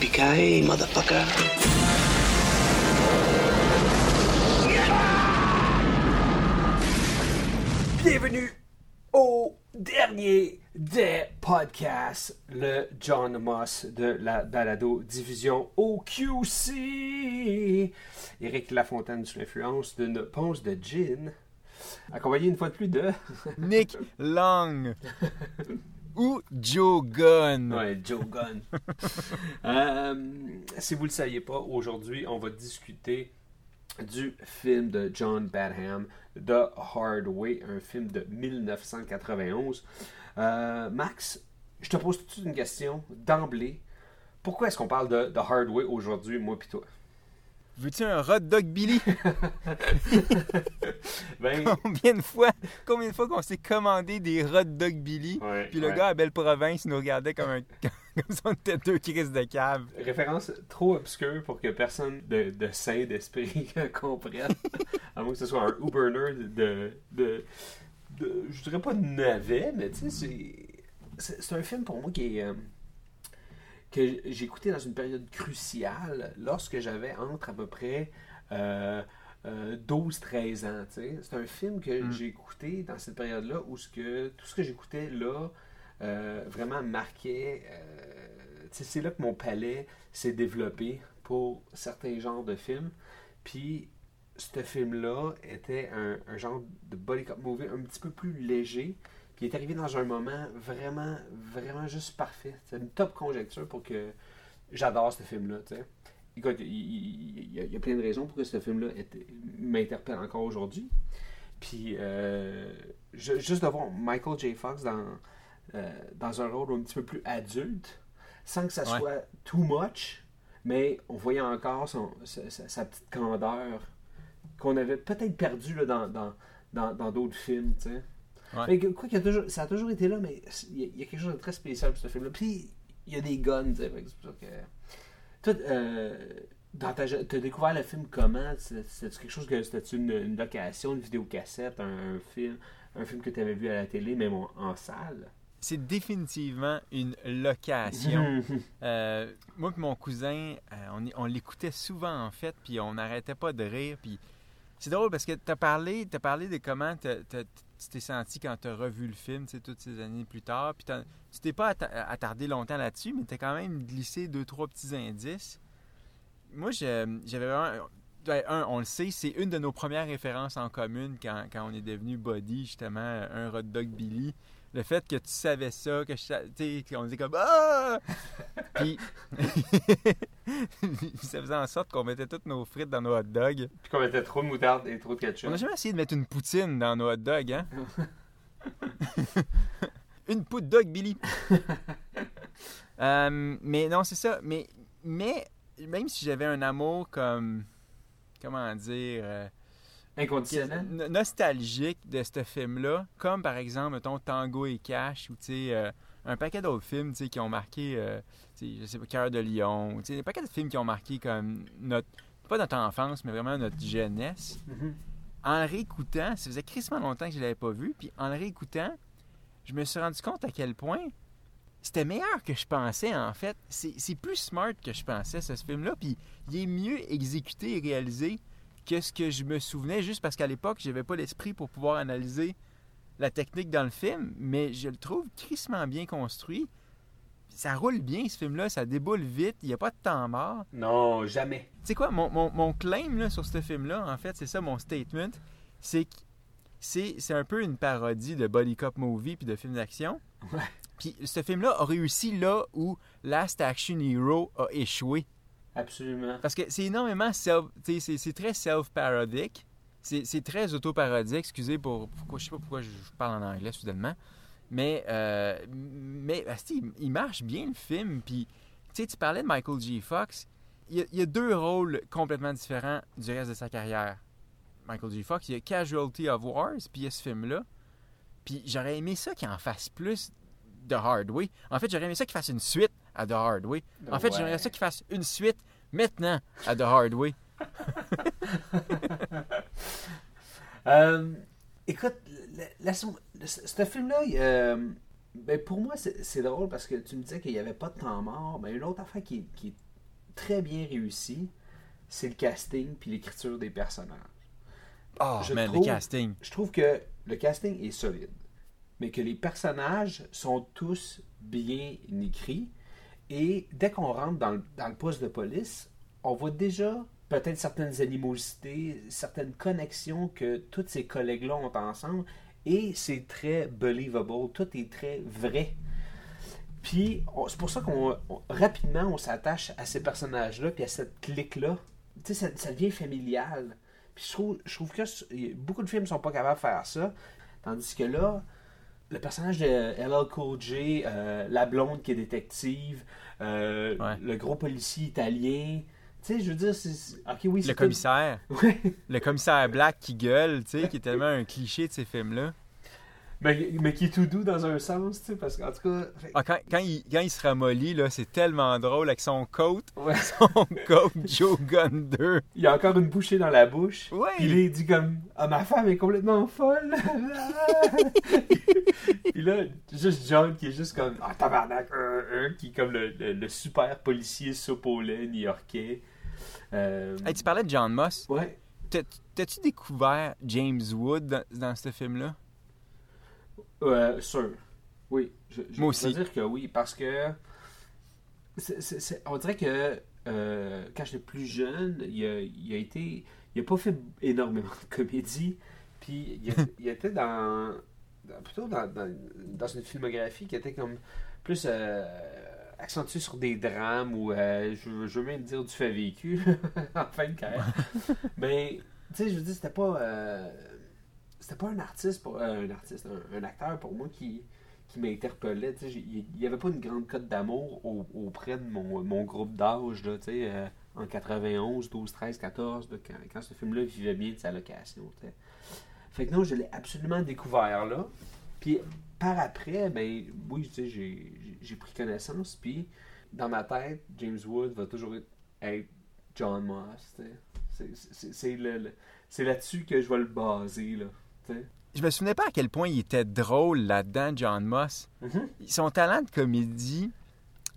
Yippee-ki-yay, motherfucker. Bienvenue au dernier des podcasts, le John Moss de la balado diffusion OQC. Éric Lafontaine sous l'influence d'une ponce de gin, accompagné une fois de plus de... Nick Long ou Joe Gunn. Ouais, Joe Gunn. Euh, si vous ne le saviez pas, aujourd'hui, on va discuter du film de John Badham, The Hard Way, un film de 1991. Euh, Max, je te pose tout de suite une question d'emblée. Pourquoi est-ce qu'on parle de The Hard Way aujourd'hui, moi puis toi? Veux-tu un hot dog Billy? Ben, combien de fois, combien de fois qu'on s'est commandé des hot dog Billy? Ouais, puis le ouais. gars à Belle-Province il nous regardait comme un comme si on était deux crises de cave. référence trop obscure pour que personne de, de sain d'esprit comprenne. à moins que ce soit un Uber nerd de, de, de- Je dirais pas de navet, mais tu sais, c'est. C'est c'est un film pour moi qui est. euh, que j'ai écouté dans une période cruciale lorsque j'avais entre à peu près euh, euh, 12-13 ans. C'est un film que Mm. j'ai écouté dans cette période-là où ce que, tout ce que j'écoutais là euh, vraiment marquait. euh, c'est là que mon palais s'est développé pour certains genres de films. Puis ce film-là était un, un genre de body cop movie un petit peu plus léger. Puis il est arrivé dans un moment vraiment, vraiment juste parfait. C'est une top conjecture pour que j'adore ce film-là. Écoute, il, il- il y a, plein de raisons pour que ce film-là m'interpelle encore aujourd'hui. Puis euh, ju- juste de voir Michael J. Fox dans, euh, dans un rôle un petit peu plus adulte, sans que ça Ouais. soit too much, mais on voyait encore son, sa, petite candeur qu'on avait peut-être perdu là, dans dans- dans dans d'autres films. Ouais. Que, quoi qu'il y a toujours, ça a toujours été là, mais il y, a- il y a quelque chose de très spécial pour ce film-là. Puis il y a des guns, c'est pour ça que. Toi, euh, dans ta, t'as découvert le film comment? C'était quelque chose que c'était une, une location, une vidéocassette, un, un film, un film que tu avais vu à la télé, même en, en salle? C'est définitivement une location. Euh, moi et mon cousin, euh, on, l'écoutait souvent en fait, puis on n'arrêtait pas de rire. Puis c'est drôle parce que tu as parlé, t'as parlé de comment tu t'es senti quand tu as revu le film, tu sais, toutes ces années plus tard. Puis tu t'es pas atta- attardé longtemps là-dessus, mais tu as quand même glissé deux, trois petits indices. Moi, j'avais vraiment. ben, Un, on le sait, c'est une de nos premières références en commune quand, quand on est devenu body, justement, un hot dog Billy. Le fait que tu savais ça, que je qu'on disait comme Ah! Puis ça faisait en sorte qu'on mettait toutes nos frites dans nos hot dogs. Puis qu'on mettait trop de moutarde et trop de ketchup. On n'a jamais essayé de mettre une poutine dans nos hot dogs, hein? une pout dog Billy. Euh, mais non, c'est ça. Mais, mais même si j'avais un amour comme. Comment dire. euh, Inconditionnel. no- nostalgique de ce film-là, comme par exemple, mettons, Tango et Cash, ou tu sais, euh, un paquet d'autres films tu sais, qui ont marqué, euh, tu sais, je sais pas, Cœur de Lion, tu sais, un paquet de films qui ont marqué comme notre, pas notre enfance, mais vraiment notre jeunesse. Mhm. En le réécoutant, ça faisait crissement longtemps que je l'avais pas vu, puis en le réécoutant, je me suis rendu compte à quel point c'était meilleur que je pensais, en fait. C'est c'est plus smart que je pensais, ce film-là, puis il est mieux exécuté et réalisé que ce que je me souvenais, juste parce qu'à l'époque, j'avais pas l'esprit pour pouvoir analyser la technique dans le film, mais je le trouve crissement bien construit. Ça roule bien, ce film-là, ça déboule vite, il n'y a pas de temps mort. Non, jamais. Tu sais quoi, mon, mon, mon claim là, sur ce film-là, en fait, c'est ça mon statement, c'est que c'est c'est un peu une parodie de Body Cop Movie puis de films d'action. Ouais. Puis ce film-là a réussi là où Last Action Hero a échoué. Absolument. Parce que c'est énormément self... C'est très self-parodique. C'est très autoparodique. Excusez pour... Pourquoi, je sais pas pourquoi je parle en anglais soudainement. Mais, euh, mais asti, il, marche bien le film. Puis, tu sais, tu parlais de Michael J. Fox. Il y, a, il a deux rôles complètement différents du reste de sa carrière. Michael J. Fox, il y a Casualty of Wars, puis il y a ce film-là. Puis j'aurais aimé ça qu'il en fasse plus de Hard Way. En fait, j'aurais aimé ça qu'il fasse une suite à The Hard Way. En fait, Ouais. j'aimerais ça qu'il fasse une suite maintenant à The Hard Way. Euh, écoute, la- la- la- ce film-là, il, euh, ben, pour moi, c'est drôle parce que tu me disais qu'il n'y avait pas de temps mort. Mais une autre affaire qui, est- qui est très bien réussie, c'est le casting puis l'écriture des personnages. Oh, Je man, trouve- le casting. Je trouve que le casting est solide, mais que les personnages sont tous bien écrits. Et dès qu'on rentre dans le, poste de police, on voit déjà peut-être certaines animosités, certaines connexions que tous ces collègues-là ont ensemble. Et c'est très believable, tout est très vrai. Puis c'est pour ça qu'on on- rapidement on s'attache à ces personnages-là, puis à cette clique-là. Tu sais, ça, devient familial. Puis je trouve, je trouve que beaucoup de films sont pas capables de faire ça. Tandis que là, le personnage de LL Cool J, euh, la blonde qui est détective, euh, Ouais. le gros policier italien. Tu sais, je veux dire, c'est. Ok, oui, Le commissaire. Ouais. Le commissaire Black qui gueule, tu sais, qui est tellement un cliché de ces films-là. Mais, mais qui est tout doux dans un sens, tu sais, parce qu'en tout cas. fait- Ah, quand, quand il, quand il se ramollit, là, c'est tellement drôle avec son coat, ouais. son coat Joe Gun 2. Il a encore une bouchée dans la bouche. Ouais. Puis là, il dit comme Ah, ma femme est complètement folle. Puis là, juste John qui est juste comme Ah, tabarnak, euh, euh, qui est comme le, le- le super policier lait new-yorkais. Euh, Hey, tu parlais de John Moss. Ouais. T'as- T'as-tu découvert James Wood dans, dans ce film-là? Euh, sûr. Oui. Je, je Moi aussi. dire que oui, parce que c'est- c'est- on dirait que euh, quand j'étais plus jeune, il a, il a été. Il a pas fait énormément de comédie. Puis il, a- il était dans, dans- plutôt dans, dans, dans une filmographie qui était comme plus euh, accentuée sur des drames ou euh, je, je veux même dire du fait vécu en fin de carrière. Mais tu sais, je veux dire, c'était pas. C'était pas un artiste, pour, euh, un artiste, un, acteur pour moi qui, qui m'interpellait. Il n'y avait pas une grande cote d'amour au- auprès de mon, mon groupe d'âge, euh, en 91, 12, 13, 14, là, quand, quand ce film-là vivait bien de sa location. Fait que non, je l'ai absolument découvert là. Puis par après, ben oui, j'ai pris connaissance. Puis dans ma tête, James Wood va toujours être John Moss. c'est là-dessus que je vais le baser. Là, Je me souvenais pas à quel point il était drôle là-dedans, John Moss. Mhm. Son talent de comédie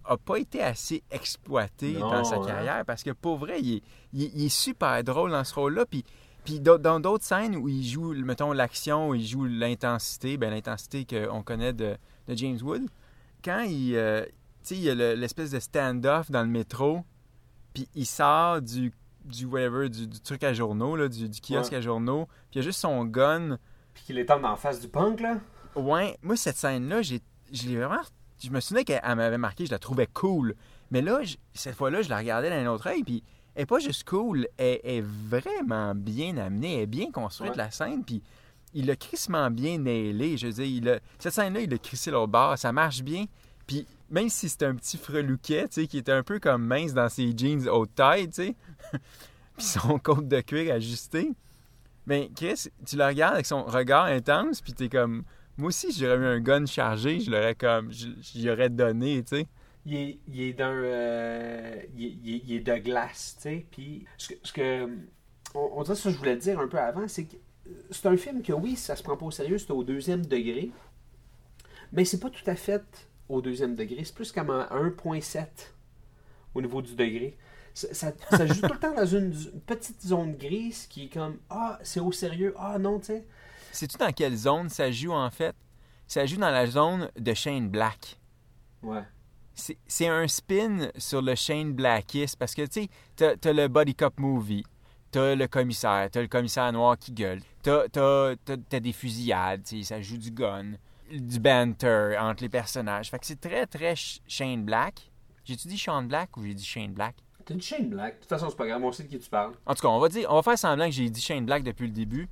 a pas été assez exploité Non, dans sa hein. carrière parce que pour vrai, il est, il est- il est super drôle dans ce rôle-là. Puis, puis dans d'autres scènes où il joue, mettons, l'action, où il joue l'intensité, ben, l'intensité qu'on connaît de, de James Wood, quand il, euh, tu sais, il y a le- l'espèce de stand-off dans le métro, puis il sort du, du whatever, du, du truc à journaux, là, du, du kiosque Ouais. à journaux, puis il y a juste son gun. Puis qu'il est en face du punk, là? Ouais, moi, cette scène-là, j'ai, je l'ai vraiment. Je me souvenais qu'elle elle m'avait marqué, je la trouvais cool. Mais là, je- cette fois-là, je la regardais d'un autre œil, puis elle est pas juste cool, elle est vraiment bien amenée, elle est bien construite, Ouais. la scène, puis il l'a crissement bien nailé. Je veux dire, il a- cette scène-là, il a crissé l'autre bord, ça marche bien. Puis même si c'est un petit frelouquet, tu sais, qui était un peu comme mince dans ses jeans haute taille, tu sais, puis son côte de cuir ajusté, ben Chris, tu le regardes avec son regard intense, puis t'es comme... Moi aussi, j'aurais eu un gun chargé, je l'aurais comme... J'y aurais donné, tu sais. Il est, de glace, tu sais. Puis, ce que. Ce on, dirait ça que je voulais dire un peu avant, c'est que euh, c'est un film que, oui, ça se prend pas au sérieux, c'est au deuxième degré. Mais c'est pas tout à fait au deuxième degré. C'est plus comme un 1.7 au niveau du degré. Ça, joue tout le temps dans une, une petite zone grise qui est comme Ah, c'est au sérieux. Ah, non, tu sais. Sais-tu dans quelle zone ça joue, en fait? Ça joue dans la zone de Shane Black. Ouais. C'est un spin sur le Shane Blackist, parce que, tu sais, t'as t'as le Body Cop Movie, t'as le commissaire, t'as le commissaire noir qui gueule, t'as t'as- t'as- t'as des fusillades, tu sais, ça joue du gun, du banter entre les personnages. Fait que c'est très, très Sh- Shane Black. J'ai-tu dit Shane Black ou j'ai dit Shane Black? T'as une chaîne black. De toute façon, c'est pas grave, on sait de qui tu parles. En tout cas, on va dire, on va faire semblant que j'ai dit Shane Black depuis le début.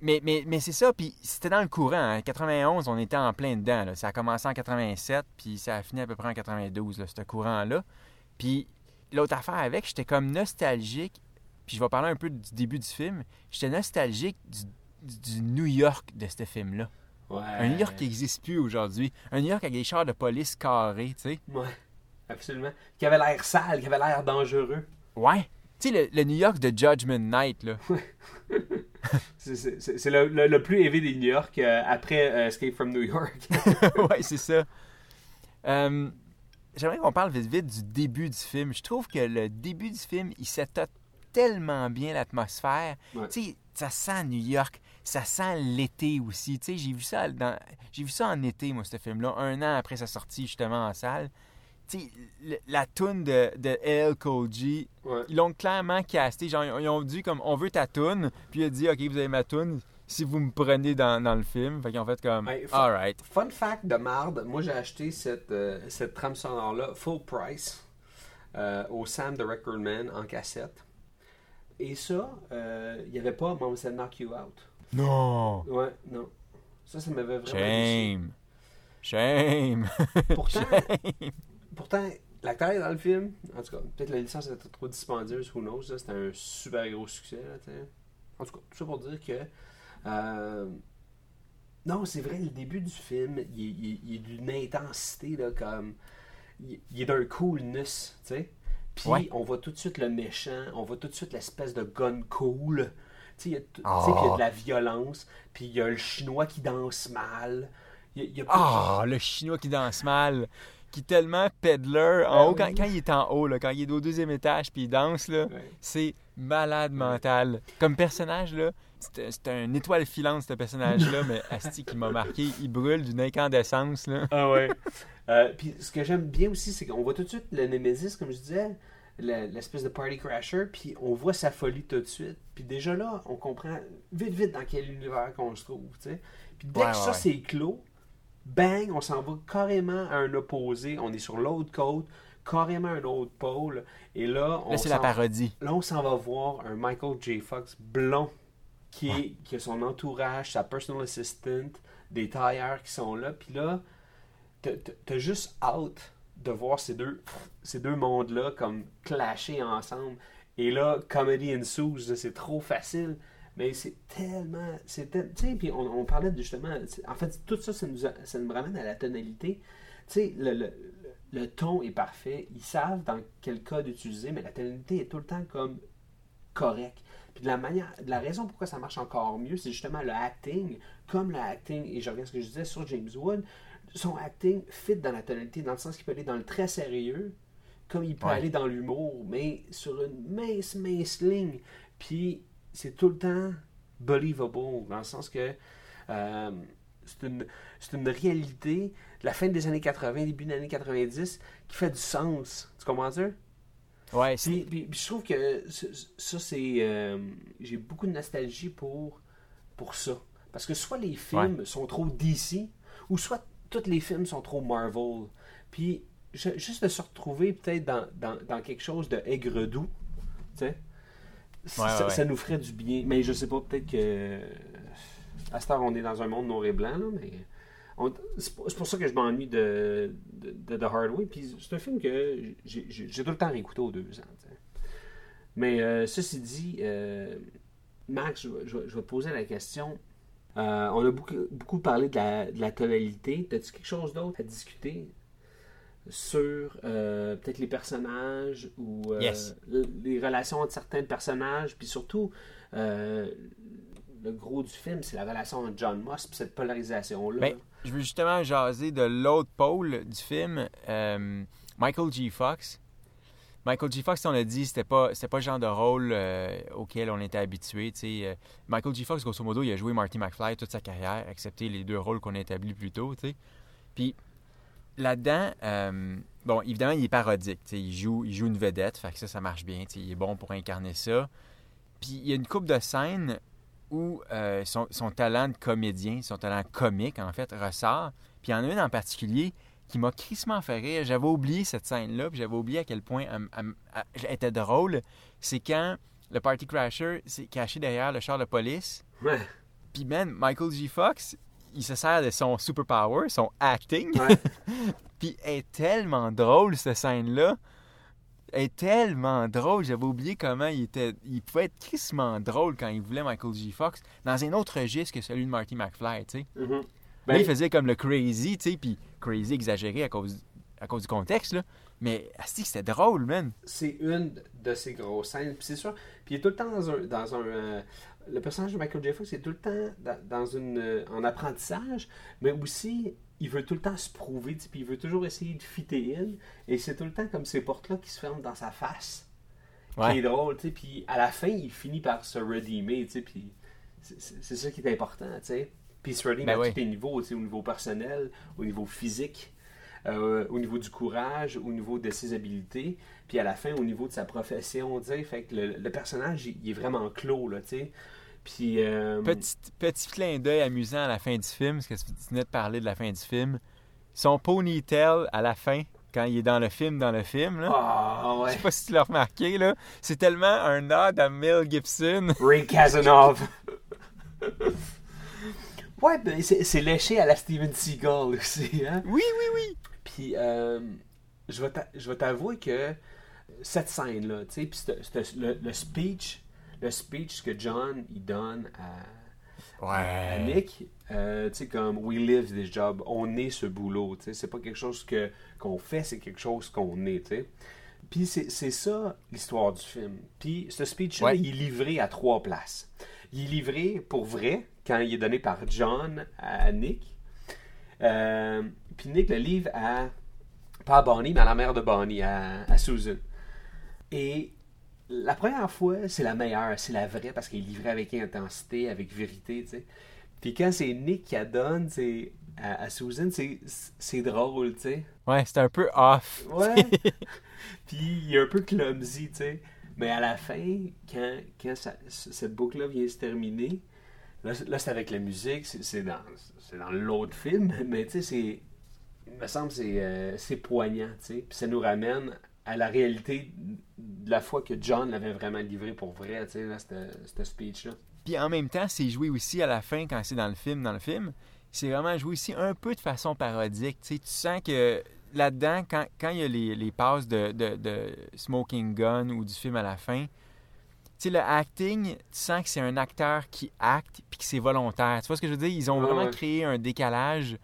Mais, mais, mais c'est ça, puis c'était dans le courant. En 91, on était en plein dedans. là. Ça a commencé en 87, puis ça a fini à peu près en 92, là, ce courant-là. Puis l'autre affaire avec, j'étais comme nostalgique. Puis je vais parler un peu du début du film. J'étais nostalgique du, du- du New York de ce film-là. Ouais. Un New York qui n'existe plus aujourd'hui. Un New York avec des chars de police carrés, tu sais. Ouais, absolument. Qui avait l'air sale, qui avait l'air dangereux. Ouais. Tu sais, le, le New York de Judgment Night, là. C'est- le, le- le plus élevé des New York euh, après euh, Escape from New York. ouais, c'est ça. Euh, J'aimerais qu'on parle vite vite du début du film. Je trouve que le début du film, il setup tellement bien l'atmosphère. Ouais. Tu sais, ça sent New York, ça sent l'été aussi. Tu sais, j'ai vu ça dans, j'ai vu ça en été, moi, ce film-là, un an après sa sortie justement en salle. Le- la toune de, de LL Ouais. ils l'ont clairement casté. Genre, ils ont dit comme, on veut ta toune, puis il a dit, ok, vous avez ma toune, si vous me prenez dans, dans le film. Fait qu'ils ont fait comme, alright. Fun fact de marde, moi j'ai acheté cette, euh, cette trame sonore-là full price euh, au Sam de Record Man en cassette. Et ça, euh, il n'y avait pas Mom Said Knock You Out. Non! Ouais, non. Ça, ça m'avait vraiment. Shame! Shame! Pourtant, Shame! Pourtant l'acteur est dans le film. En tout cas, peut-être la licence était trop dispendieuse, who knows. C'était un super gros succès. Là, en tout cas, tout ça pour dire que. euh, non, c'est vrai, le début du film, il il il est d'une intensité, là, comme. Il, il est d'un coolness, tu sais. Puis Ouais. on voit tout de suite le méchant, on voit tout de suite l'espèce de gun cool. Tu sais, il y a sais, Ah. a de la violence, puis il y a le chinois qui danse mal. A, a Ah, le chinois qui danse mal! Qui est tellement peddler en Ben haut, quand, il est en haut, là, quand il est au deuxième étage puis il danse, là, Ouais. c'est malade mental. Comme personnage, là, c'est un étoile filante, ce personnage-là, mais Asti qui m'a marqué, il brûle d'une incandescence, là. Ah ouais. Euh, puis ce que j'aime bien aussi, c'est qu'on voit tout de suite le Nemesis, comme je disais, le- l'espèce de party crasher, puis on voit sa folie tout de suite. Puis déjà là, on comprend vite, vite dans quel univers qu'on se trouve. Puis dès Ouais, que ouais, ça c'est clos, bang, on s'en va carrément à un opposé. On est sur l'autre côte, carrément à un autre pôle. Et là, on Là, c'est la s'en- parodie. Là, on s'en va voir un Michael J. Fox blond qui, est, qui a son entourage, sa personal assistant, des tailleurs qui sont là. Puis là, t'as- juste hâte de voir ces deux, ces deux mondes-là comme clasher ensemble. Et là, comedy ensues, c'est trop facile. Mais c'est tellement. Tu sais, puis on, on parlait de justement. En fait, tout ça, ça nous, a- ça nous ramène à la tonalité. Tu sais, le, le, ton est parfait. Ils savent dans quel code utiliser, mais la tonalité est tout le temps comme correct. Puis de la manière, de la raison pourquoi ça marche encore mieux, c'est justement le acting, comme le acting, et je reviens à ce que je disais sur James Wood, son acting fit dans la tonalité, dans le sens qu'il peut aller dans le très sérieux, comme il peut Ouais. aller dans l'humour, mais sur une mince, mince ligne. Puis c'est tout le temps believable, dans le sens que euh, c'est une, réalité de la fin des années 80, début des années 90, qui fait du sens. Tu comprends ça? Ouais, c'est- Puis, puis- puis je trouve que ça, c'est. euh, J'ai beaucoup de nostalgie pour, pour ça. Parce que soit les films sont trop DC, ou soit tous les films sont trop Marvel. Puis ju- juste de se retrouver peut-être dans, dans, dans quelque chose de aigre-doux, tu sais, ça, nous ferait du bien. Mais je sais pas, peut-être que. À cette heure, on est dans un monde noir et blanc, là, mais. on- C'est pour ça que je m'ennuie de, de, The Hard Way. Puis c'est un film que j'ai tout le temps réécouté aux deux ans. Mais euh, ceci dit, euh, Max, je, vais- je vais je vais te poser la question. Euh, on a beaucoup, beaucoup parlé de la, de la tonalité. As-tu quelque chose d'autre à discuter? Sur euh, peut-être les personnages ou euh, Yes. les relations entre certains personnages, puis surtout euh, le gros du film, c'est la relation entre John Moss et cette polarisation-là. Ben, je veux justement jaser de l'autre pôle du film, Michael G. Fox. Michael G. Fox, on a dit, c'était pas, c'était pas le genre de rôle auquel on était habitué. Michael G. Fox, grosso modo, il a joué Marty McFly toute sa carrière, excepté les deux rôles qu'on a établis plus tôt. Puis là-dedans, euh, bon, évidemment, il est parodique. Il joue, il joue une vedette, fait que ça, ça marche bien. Il est bon pour incarner ça. Puis il y a une coupe de scènes où euh, son, son talent de comédien, son talent comique, en fait, ressort. Puis il y en a une en particulier qui m'a crissement fait rire. J'avais oublié cette scène-là, puis j'avais oublié à quel point elle- elle était drôle. C'est quand le party crasher s'est caché derrière le char de police. Ouais. Puis, man, Michael G. Fox, il se sert de son superpower, son acting. Ouais. Puis est tellement drôle, cette scène-là. est tellement drôle. J'avais oublié comment il était. Il pouvait être crissement drôle quand il voulait Michael J. Fox dans un autre registre que celui de Marty McFly, tu sais. Mhm. Là, Ben, il faisait comme le crazy, tu sais, puis crazy exagéré à cause, à cause du contexte, là. Mais, asti, c'était drôle, man. c'est une de ses grosses scènes. Puis c'est sûr. Puis il est tout le temps dans un. Dans un euh, le personnage de Michael J. Fox est tout le temps dans, une, euh, en apprentissage, mais aussi il veut tout le temps se prouver, puis il veut toujours essayer de fitter in. Et c'est tout le temps comme ces portes-là qui se ferment dans sa face. Ouais. Qui est drôle, tu sais. Puis à la fin, il finit par se redeemer, tu sais. Puis c'est- ça qui est important, tu sais. Puis il se redeem Ben à oui. tous les niveaux, tu sais, au niveau personnel, au niveau physique, euh, au niveau du courage, au niveau de ses habiletés, puis à la fin, au niveau de sa profession, tu. Fait que le, le personnage, il, il est vraiment clos, là, tu sais. Puis. euh, Petit, petit clin d'œil amusant à la fin du film, parce que tu venais de parler de la fin du film. Son ponytail à la fin, quand il est dans le film, dans le film, là. Ah, Je ouais. sais pas si tu l'as remarqué, là. C'est tellement un nod à Mel Gibson. Ray Casanov. ouais, ben, c'est léché à la Steven Seagal aussi, hein. Oui, oui, oui. Puis, euh, je je vais t'avouer que cette scène-là, tu sais, puis le, le speech, le speech que John, il donne à, à Nick, euh, tu sais, comme « We live this job », on est ce boulot, tu sais, c'est pas quelque chose que qu'on fait, c'est quelque chose qu'on est, tu sais. Puis c'est c'est ça l'histoire du film. Puis ce speech-là, Ouais. il est livré à trois places. Il est livré pour vrai quand il est donné par John à Nick. Euh, puis Nick le livre à, pas à Bonnie, mais à la mère de Bonnie, à, à Susan. Et la première fois, c'est la meilleure, c'est la vraie, parce qu'il est livré avec intensité, avec vérité, tu sais. Puis quand c'est Nick qui la donne, sais, à, à Susan, c'est c'est drôle, tu sais. Ouais, c'est un peu off. Ouais. Puis il est un peu clumsy, tu sais. Mais à la fin, quand, quand ça- cette boucle-là vient se terminer, là, c'est- là, c'est avec la musique, c'est c'est dans, c'est dans l'autre film, mais tu sais, c'est. Il me semble que c'est euh, c'est poignant, tu sais. Puis ça nous ramène à la réalité de la fois que John l'avait vraiment livré pour vrai, tu sais, cette speech-là. Puis en même temps, c'est joué aussi à la fin, quand c'est dans le film, dans le film, c'est vraiment joué aussi un peu de façon parodique. Tu sais, tu sens que là-dedans, quand, quand il y a les, les passes de, de, de Smoking Gun ou du film à la fin, tu sais, le acting, tu sens que c'est un acteur qui acte puis que c'est volontaire. Tu vois ce que je veux dire? Ils ont Ouais, vraiment ouais. créé un décalage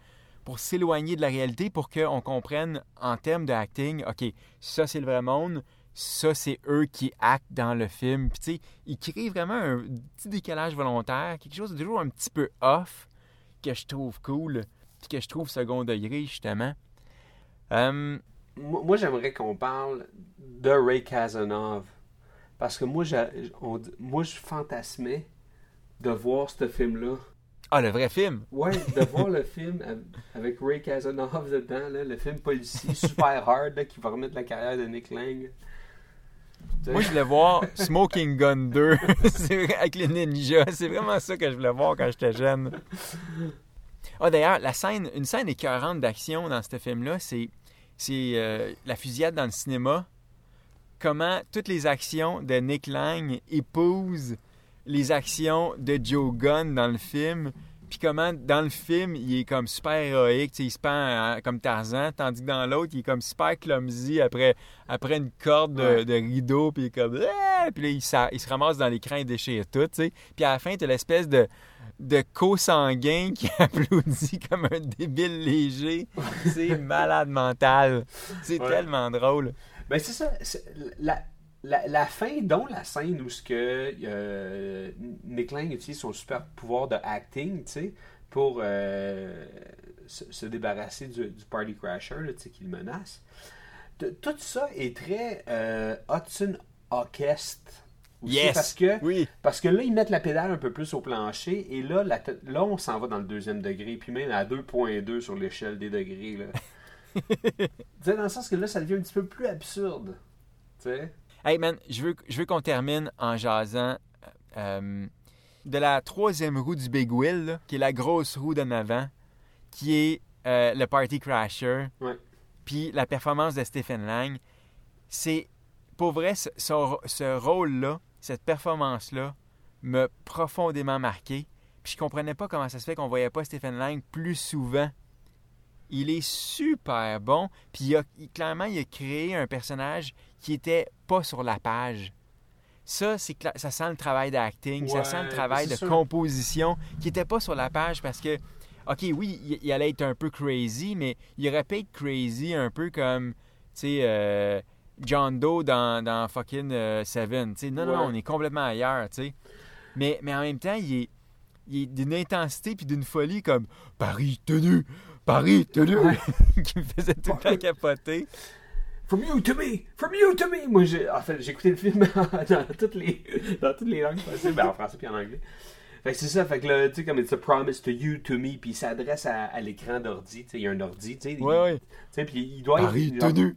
pour s'éloigner de la réalité pour qu'on comprenne en termes de acting, OK, ça c'est le vrai monde, ça c'est eux qui actent dans le film. Puis tu sais, ils créent vraiment un petit décalage volontaire, quelque chose de toujours un petit peu off que je trouve cool, puis que je trouve second degré justement. Hum, Moi, j'aimerais qu'on parle de Ray Casanov. Parce que moi, j'a- on- moi je fantasmais de voir ce film-là. Ah, le vrai film! Ouais, de voir le film av- avec Ray Casanov dedans, là, le film policier super hard là, qui va remettre la carrière de Nick Lang. Moi, je voulais voir Smoking Gun 2 C'est vrai, avec les ninjas. C'est vraiment ça que je voulais voir quand j'étais jeune. Ah, d'ailleurs, la scène, une scène écœurante d'action dans ce film-là, c'est, c'est euh, la fusillade dans le cinéma. Comment toutes les actions de Nick Lang épousent les actions de Joe Gunn dans le film. Puis comment, dans le film, il est comme super héroïque, tu sais, il se pend comme Tarzan, tandis que dans l'autre, il est comme super clumsy après, après une corde de, Ouais. de rideau, puis il est comme... Ah! Puis là, il, se ramasse dans l'écran et déchire tout, tu sais. Puis à la fin, t'as l'espèce de, de co-sanguin qui applaudit comme un débile léger. C'est malade mental. C'est Ouais. tellement drôle. Ben c'est ça. La, la, la fin, dont la scène où ce que euh, Nick Lang utilise son super pouvoir de acting, tu sais, pour euh, se, se débarrasser du, du party crasher, tu sais, qui le menace. Tout ça est très euh, Hudson Orchestre. aussi, Yes! Parce que, Oui. parce que là, ils mettent la pédale un peu plus au plancher et là, la là on s'en va dans le deuxième degré, puis même à 2.2 sur l'échelle des degrés. Là. dans le sens que là, ça devient un petit peu plus absurde. Tu sais? Hey man, je veux, je veux qu'on termine en jasant euh, de la troisième roue du Big Wheel, là, qui est la grosse roue d'en avant, qui est euh, le Party Crasher, puis la performance de Stephen Lang. C'est, pour vrai, ce, ce- ce rôle-là, cette performance-là, m'a profondément marqué. Puis je comprenais pas comment ça se fait qu'on voyait pas Stephen Lang plus souvent il est super bon. Puis il a- il- clairement, il a créé un personnage qui était pas sur la page. Ça, c'est cla- ça sent le travail d'acting, ça sent le travail de sûr. composition qui était pas sur la page parce que, ok, oui, il, il allait être un peu crazy, mais il aurait pu être crazy un peu comme, tu sais, euh, John Doe dans, dans fucking euh, Seven. Non, non, Ouais. non, on est complètement ailleurs, tu sais. Mais, mais en même temps, il est, il est d'une intensité puis d'une folie comme Paris tenu, Paris tenu, qui me faisait tout le temps capoter. From you to me! From you to me! Moi, j'ai, en fait, j'ai écouté le film dans toutes les, dans toutes les langues possibles, ben, en français puis en anglais. Fait que c'est ça, fait que là, tu sais, comme It's a promise to you, to me, puis il s'adresse à, à l'écran d'ordi, tu sais, il y a un ordi, tu sais. Ouais, ouais. Tu sais, puis il doit Paris être genre,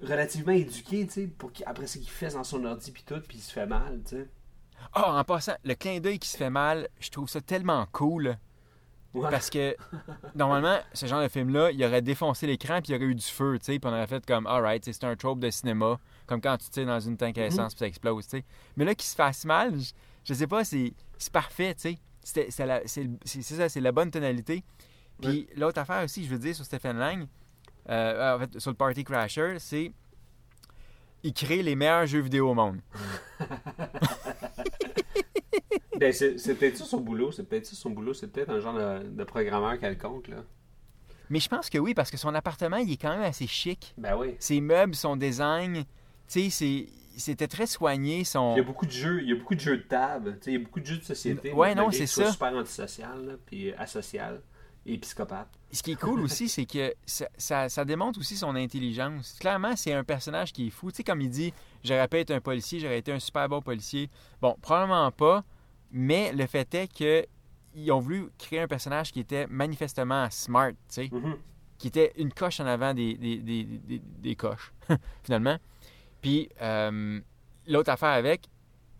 relativement éduqué, tu sais, pour qu'après ça, qu'il fait dans son ordi puis tout, puis il se fait mal, tu sais. Ah, en passant, le clin d'œil qui se fait mal, je trouve ça tellement cool. Ouais. Parce que normalement, ce genre de film-là, il aurait défoncé l'écran puis il y aurait eu du feu, tu sais, puis on aurait fait comme, alright, c'est un trope de cinéma, comme quand tu tires dans une tank à essence puis ça explose, tu sais. Mais là, qu'il se fasse mal, je, je sais pas, c'est parfait, tu sais. C'est ça, c'est la bonne tonalité. Puis l'autre affaire aussi, je veux dire, sur Stephen Lang, euh, en fait, sur le Party Crasher, c'est. Il crée les meilleurs jeux vidéo au monde. Ben, c'est, peut-être ça son boulot, c'est peut-être ça son boulot, c'est peut-être un genre de, de programmeur quelconque, là. Mais je pense que oui, parce que son appartement, il est quand même assez chic. Ben oui. Ses meubles, son design, tu sais, c'est- c'était très soigné. Son... Il y a beaucoup de jeux, il y a beaucoup de jeux de table, tu sais, il y a beaucoup de jeux de société. Ouais, non, c'est ça. super antisocial, là, puis asocial et psychopathe. Ce qui est cool aussi, c'est que ça, ça- ça démontre aussi son intelligence. Clairement, c'est un personnage qui est fou. Tu sais, comme il dit, j'aurais pu être un policier, j'aurais été un super bon policier. Bon, probablement pas, mais le fait est que ils ont voulu créer un personnage qui était manifestement smart, tu sais, Mhm. qui était une coche en avant des, des, des, des- des coches, finalement. Puis, euh, l'autre affaire avec,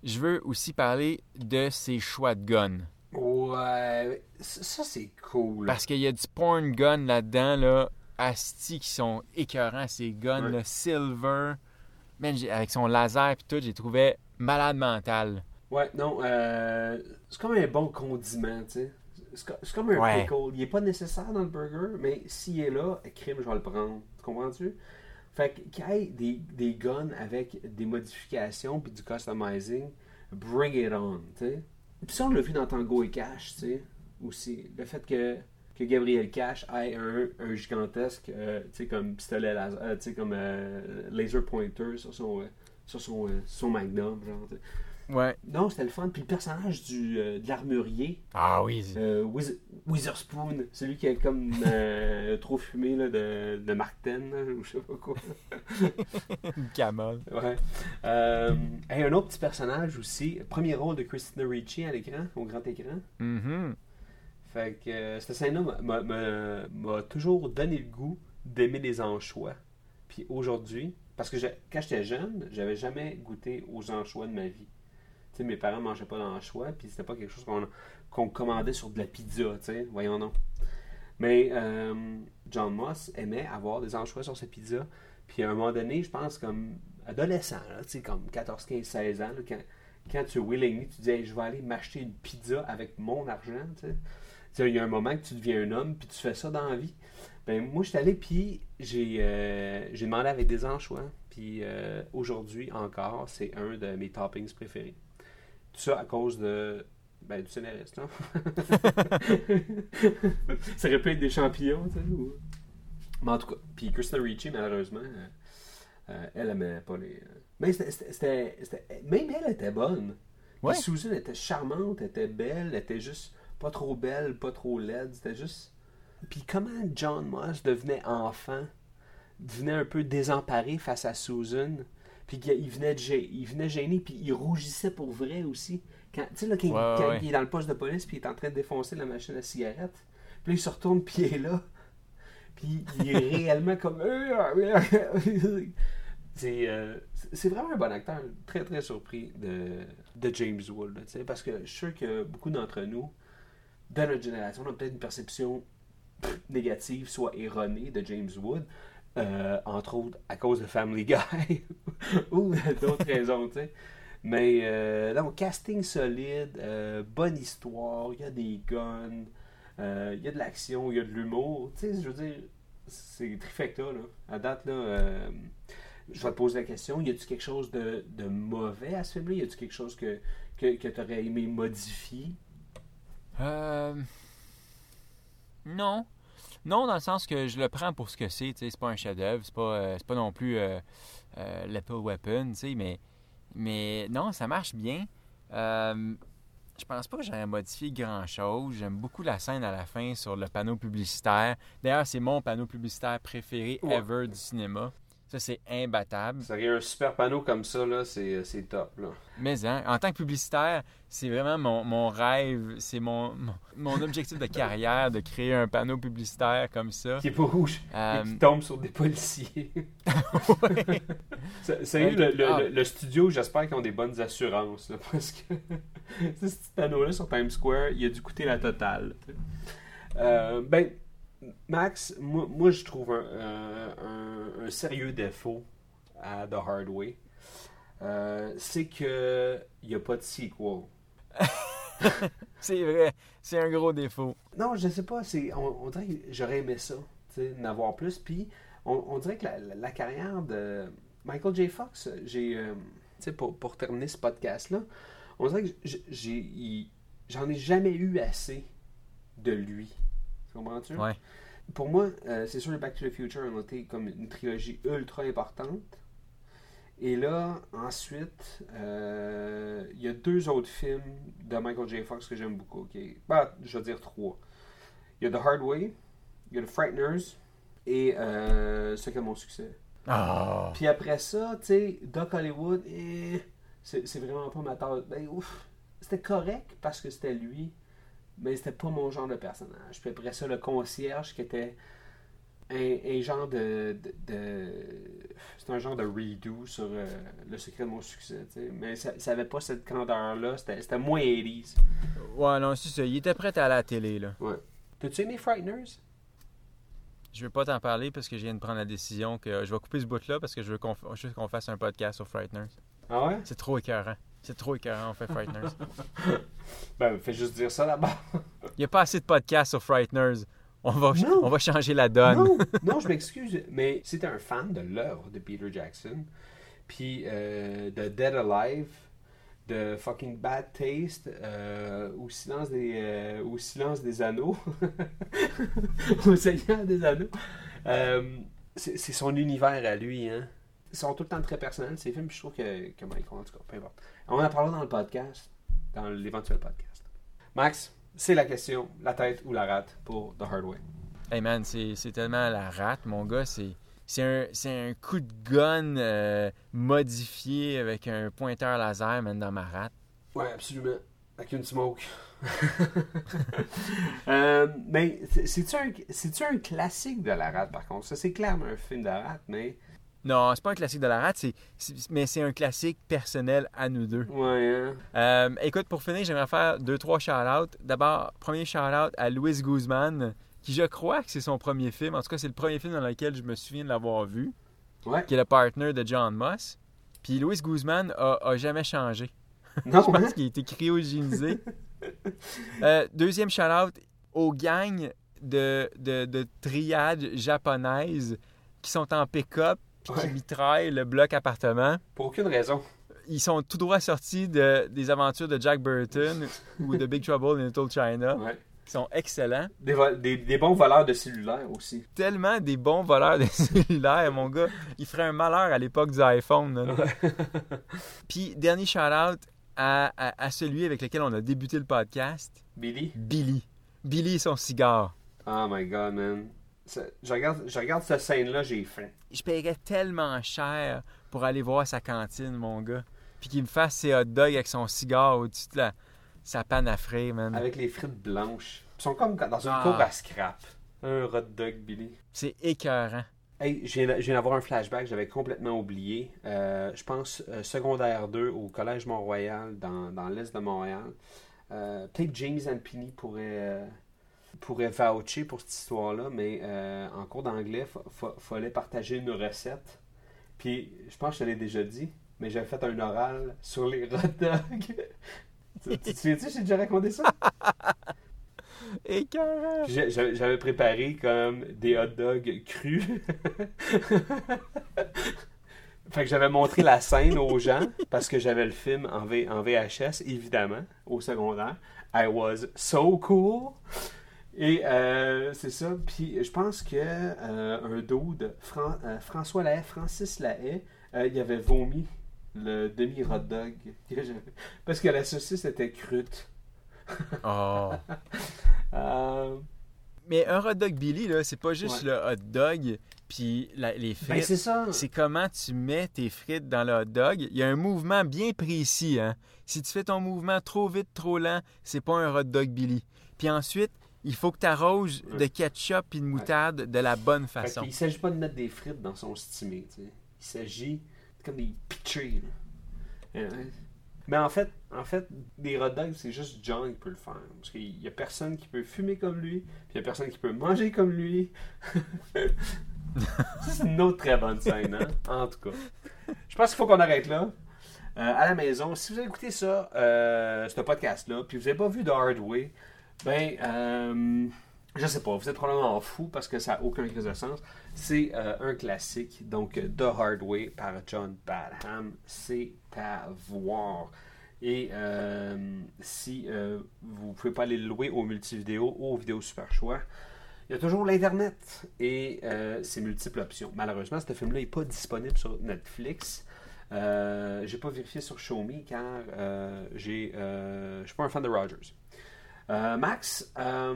je veux aussi parler de ses choix de guns. Ouais, ça, c'est cool. Parce qu'il y a du porn gun là-dedans, là, asti qui sont écœurants, ces guns, Ouais. là, silver. Man, avec son laser et tout, j'ai trouvé malade mental. Ouais, non, euh, c'est comme un bon condiment, tu sais. C'est co- c'est comme un Ouais. pickle. Il est pas nécessaire dans le burger, mais s'il est là, crime, je vais le prendre. Tu comprends-tu? Fait que qu'il y ait des, des guns avec des modifications puis du customizing, bring it on, tu sais. Puis ça, on l'a vu dans Tango et Cash, tu sais, aussi. Le fait que, que Gabriel Cash ait un, un gigantesque, euh, tu sais, comme pistolet laser, euh, tu sais, comme euh, laser pointer sur son, euh, sur son, euh, son magnum, genre. Ouais. Non, c'était le fun. Puis le personnage du, euh, de l'armurier, Ah oui. euh, Wiz- Witherspoon, celui qui a comme euh, trop fumé là, de, de Mark Ten, là, ou je sais pas quoi. Une camole. Ouais. Et un autre petit personnage aussi, premier rôle de Christina Ricci à l'écran, au grand écran. Mhm. Fait que euh, cette scène-là m'a- toujours donné le goût d'aimer les anchois. Puis aujourd'hui, parce que quand j'étais jeune, j'avais jamais goûté aux anchois de ma vie. Tu sais, mes parents mangeaient pas d'anchois, puis c'était pas quelque chose qu'on commandait sur de la pizza, tu sais, voyons non. Mais euh, John Moss aimait avoir des anchois sur sa pizza. Puis à un moment donné, je pense comme adolescent, là, tu sais, comme 14, 15, 16 ans, quand, quand tu willingly, tu dis Hey, je vais aller m'acheter une pizza avec mon argent, tu sais. Il y a un moment que tu deviens un homme, puis tu fais ça dans la vie. Ben, moi, je suis allé, puis j'ai euh, j'ai demandé avec des anchois. Puis euh, aujourd'hui encore, c'est un de mes toppings préférés. Tout ça à cause de ben, du scénariste. Hein? ça aurait pu être des champignons, tu sais. ou- Mais en tout cas, puis Christina Ricci, malheureusement, euh, euh, elle aimait pas les. Mais c'était- Même elle était bonne. Ouais. Susan était charmante, était belle, était juste pas trop belle, pas trop laide. C'était juste. Puis comment John Moss devenait enfant, devenait un peu désemparé face à Susan, puis il venait, de gê- il venait gêné, puis il rougissait pour vrai aussi. Quand, tu sais, là, quand, il- Ouais, ouais, quand ouais. il est dans le poste de police, puis il est en train de défoncer la machine à cigarette, puis là, il se retourne, puis il est là, puis il est réellement comme. C'est euh, c'est vraiment un bon acteur. Très, très surpris de, de James Wood. parce que je suis sûr que beaucoup d'entre nous, de notre génération, on a peut-être une perception négative, soit erronée de James Wood, euh, entre autres à cause de Family Guy ou d'autres raisons. tu sais. Mais euh, non, casting solide, euh, bonne histoire, il y a des guns, euh, il y a de l'action, il y a de l'humour. Tu sais, je veux dire, c'est trifecta, là. À date, là, euh, je vais te poser la question. Y a-tu quelque chose de, de mauvais à ce film-là? Y a-tu quelque chose que, que, que tu aurais aimé modifier? Euh, Non. Non, dans le sens que je le prends pour ce que c'est. tu sais, C'est pas un chef-d'œuvre, c'est pas, euh, c'est pas non plus euh, euh, Lethal Weapon, tu sais, mais, mais non, ça marche bien. Euh, je pense pas que j'aurais modifié grand-chose. J'aime beaucoup la scène à la fin sur le panneau publicitaire. D'ailleurs, c'est mon panneau publicitaire préféré Ouais. ever du cinéma. Ça, c'est imbattable. Ça aurait un super panneau comme ça, là, c'est c'est top, là. Mais hein, en tant que publicitaire, c'est vraiment mon, mon rêve, c'est mon, mon, mon objectif de carrière de créer un panneau publicitaire comme ça. Qui est pas rouge Euh, et qui tombe sur des policiers. Ouais. Ça- Sérieux, le, le- Ah. le- le studio, j'espère qu'ils ont des bonnes assurances, là, parce que ce petit panneau-là sur Times Square, il a dû coûter la totale. Euh, ben, Max, moi, moi, je trouve un, euh, un- un sérieux défaut à The Hard Way. Euh, c'est que il n'y a pas de sequel. C'est vrai, c'est un gros défaut. Non, je sais pas. C'est, on, on dirait que j'aurais aimé ça, tu sais, d'en avoir plus. Puis, on, on dirait que la, la- la carrière de Michael J. Fox, j'ai, euh, pour, pour terminer ce podcast-là, on dirait que j'ai, j'en ai jamais eu assez de lui. Tu comprends-tu? Ouais. Pour moi, euh, c'est sûr que Back to the Future a été comme une trilogie ultra importante. Et là, ensuite, euh, il y a deux autres films de Michael J. Fox que j'aime beaucoup. ok? Bah, je vais dire trois. Il y a The Hard Way, il y a The Frighteners et euh, Secret de mon succès. Ah. Puis après ça, tu sais, Doc Hollywood, eh, c'est c'est vraiment pas ma tasse. Ben, ouf, c'était correct parce que c'était lui, mais c'était pas mon genre de personnage. Puis après ça, le concierge qui était un, un genre de. de, de- c'est un genre de redo sur euh, le secret de mon succès. Mais ça, ça avait pas cette candeur-là, c'était c'était moins 80s. Ouais, non, c'est ça. Il était prêt à aller à la télé, là. Ouais. T'as-tu aimé Frighteners? Je veux pas t'en parler parce que je viens de prendre la décision que je vais couper ce bout-là parce que je veux qu'on fasse un podcast sur Frighteners. Ah ouais? C'est trop écœurant. C'est trop écœurant, on fait Frighteners. Ben, fais juste dire ça là-bas. Il n'y a pas assez de podcasts sur Frighteners. On va, Non. on va changer la donne. Non, non, je m'excuse, mais c'était un fan de l'œuvre de Peter Jackson, puis euh, de Dead Alive, de fucking Bad Taste, euh, au silence des, euh, au silence des anneaux, au Seigneur des anneaux. Euh, c'est c'est son univers à lui, hein. Ils sont tout le temps très personnels, ces films, puis je trouve que, que Michael, en tout cas, peu importe. On en parlera dans le podcast, dans l'éventuel podcast. Max, c'est la question, la tête ou la rate pour The Hard Way? Hey man, c'est tellement la rate, mon gars. C'est c'est un, c'est un coup de gun euh, modifié avec un pointeur laser, man, dans ma rate. Ouais, absolument. Avec une smoke. Euh, mais c'est- c'est-tu un, un classique de la rate, par contre? Ça, c'est clairement un film de rate, mais... Non, c'est pas un classique de la rate, c'est, mais c'est un classique personnel à nous deux. Ouais, hein? Euh, écoute, pour finir, j'aimerais faire deux, trois shout-outs. D'abord, premier shout-out à Luis Guzman, qui je crois que c'est son premier film. En tout cas, c'est le premier film dans lequel je me souviens de l'avoir vu, Ouais. qui est le partner de John Moss. Puis Luis Guzman a, a jamais changé. Non, Je hein? pense qu'il a été cryogénisé. Euh, deuxième shout-out aux gangs de, de, de triades japonaises qui sont en pick-up puis qui Ouais. mitraillent le bloc appartement. Pour aucune raison. Ils sont tout droit sortis de, des aventures de Jack Burton ou de Big Trouble in Little China. Ouais. Ils sont excellents. Des, vol- des, des bons voleurs de cellulaires aussi. Tellement des bons voleurs de cellulaires, mon gars. Il ferait un malheur à l'époque du iPhone. là. Puis, dernier shout-out à, à- à celui avec lequel on a débuté le podcast, Billy? Billy. Billy et son cigare. Oh my god, man. Je, regarde, je regarde cette scène-là, j'ai faim. Je paierais tellement cher pour aller voir sa cantine, mon gars. Puis qu'il me fasse ses hot dogs avec son cigare au-dessus de la, sa panne à frire, man. Avec les frites blanches. Ils sont comme dans une Ah. cour à scrap. Un hot dog, Billy. C'est écœurant. Hey, je viens, d'avoir un flashback, j'avais complètement oublié. Euh, je pense euh, secondaire 2 au Collège Mont-Royal, dans, dans l'est de Montréal. Euh, Peut-être James Ampini pourrait, pourrait voucher pour cette histoire-là, mais euh, en cours d'anglais, il fallait partager une recette. Puis, je pense que je te l'ai déjà dit, mais j'avais fait un oral sur les hot dogs. tu tu te souviens-tu, j'ai déjà raconté ça? J'avais préparé comme des hot dogs crus. fait que j'avais montré la scène aux gens parce que j'avais le film en, V- en VHS, évidemment, au secondaire. I was so cool. Et euh, c'est ça. Puis je pense que euh, un dude, Fran- euh, François Lahaye, Francis Lahaye, euh, il avait vomi le demi-hot dog. que j'avais- Parce que la saucisse était crute. Oh. Euh, Mais un hot dog Billy, là, c'est pas juste Ouais. le hot dog puis la- les ben frites. c'est ça. c'est comment tu mets tes frites dans le hot dog. Il y a un mouvement bien précis. Hein? Si tu fais ton mouvement trop vite, trop lent, c'est pas un hot dog Billy. Puis ensuite, il faut que tu arroses de ketchup et de moutarde de la bonne façon. qu'il s'agit pas de mettre des frites dans son stimé, tu sais. Il s'agit comme des. Euh, Mais en fait, en fait, des hot dogs, c'est juste John qui peut le faire. Parce qu'il y a personne qui peut fumer comme lui, puis il y a personne qui peut manger comme lui. c'est une autre très bonne scène, hein? En tout cas. Je pense qu'il faut qu'on arrête là. Euh, à la maison, si vous avez écouté ça, euh, ce podcast-là, puis vous n'avez pas vu The Hard Way, ben, euh, je sais pas, vous êtes probablement fou parce que ça n'a aucun crise de sens. C'est euh, un classique, donc The Hard Way par John Badham. C'est à voir. Et euh, si euh, vous ne pouvez pas aller le louer au multividéo ou aux vidéos super choix, il y a toujours l'Internet et euh, ses multiples options. Malheureusement, ce film-là n'est pas disponible sur Netflix. Euh, j'ai pas vérifié sur Show Me car euh, j'ai, euh, je suis pas un fan de Rogers. Euh, Max, euh,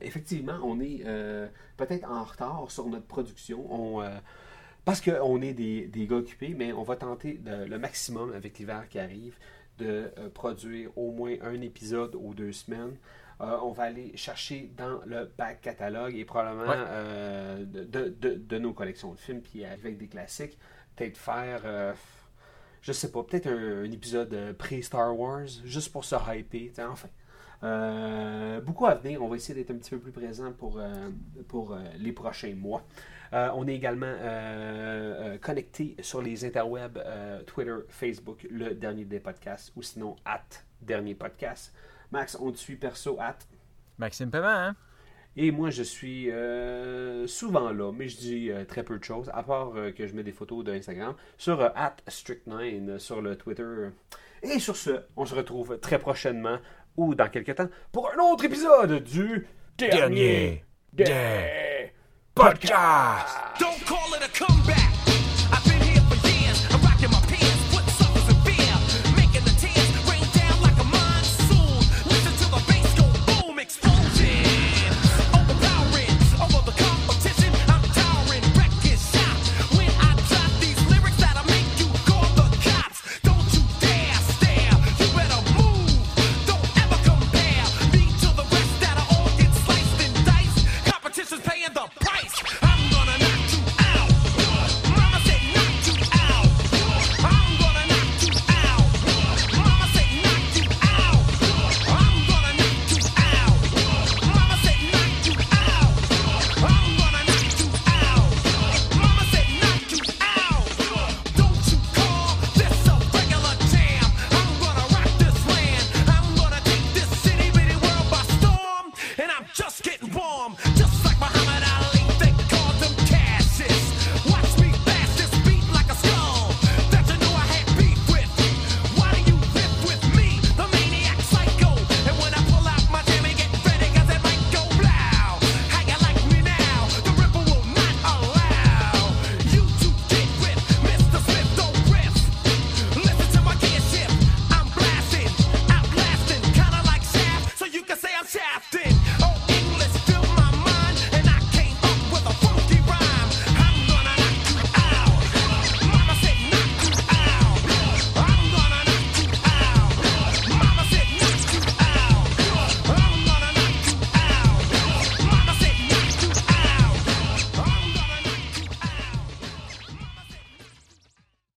effectivement, on est euh, peut-être en retard sur notre production. On, parce qu'on est des, des gars occupés, mais on va tenter de- le maximum avec l'hiver qui arrive de produire au moins un épisode aux deux semaines. Euh, on va aller chercher dans le back catalogue et probablement Ouais. euh, de, de- de- de nos collections de films, puis avec des classiques. Peut-être faire, euh, je sais pas, peut-être un, un épisode pré-Star Wars, juste pour se hyper. Enfin, euh, beaucoup à venir. On va essayer d'être un petit peu plus présent pour, euh, pour euh, les prochains mois. On est également connecté sur les interwebs Twitter, Facebook, le dernier des podcasts, ou sinon at dernier podcast. Max, on te suit perso at? Maxime Paiement, hein? Et moi, je suis euh, souvent là, mais je dis euh, très peu de choses, à part euh, que je mets des photos de Instagram sur at strict9 euh, sur le Twitter. Et sur ce, on se retrouve très prochainement ou dans quelques temps pour un autre épisode du Dernier des podcasts. Don't call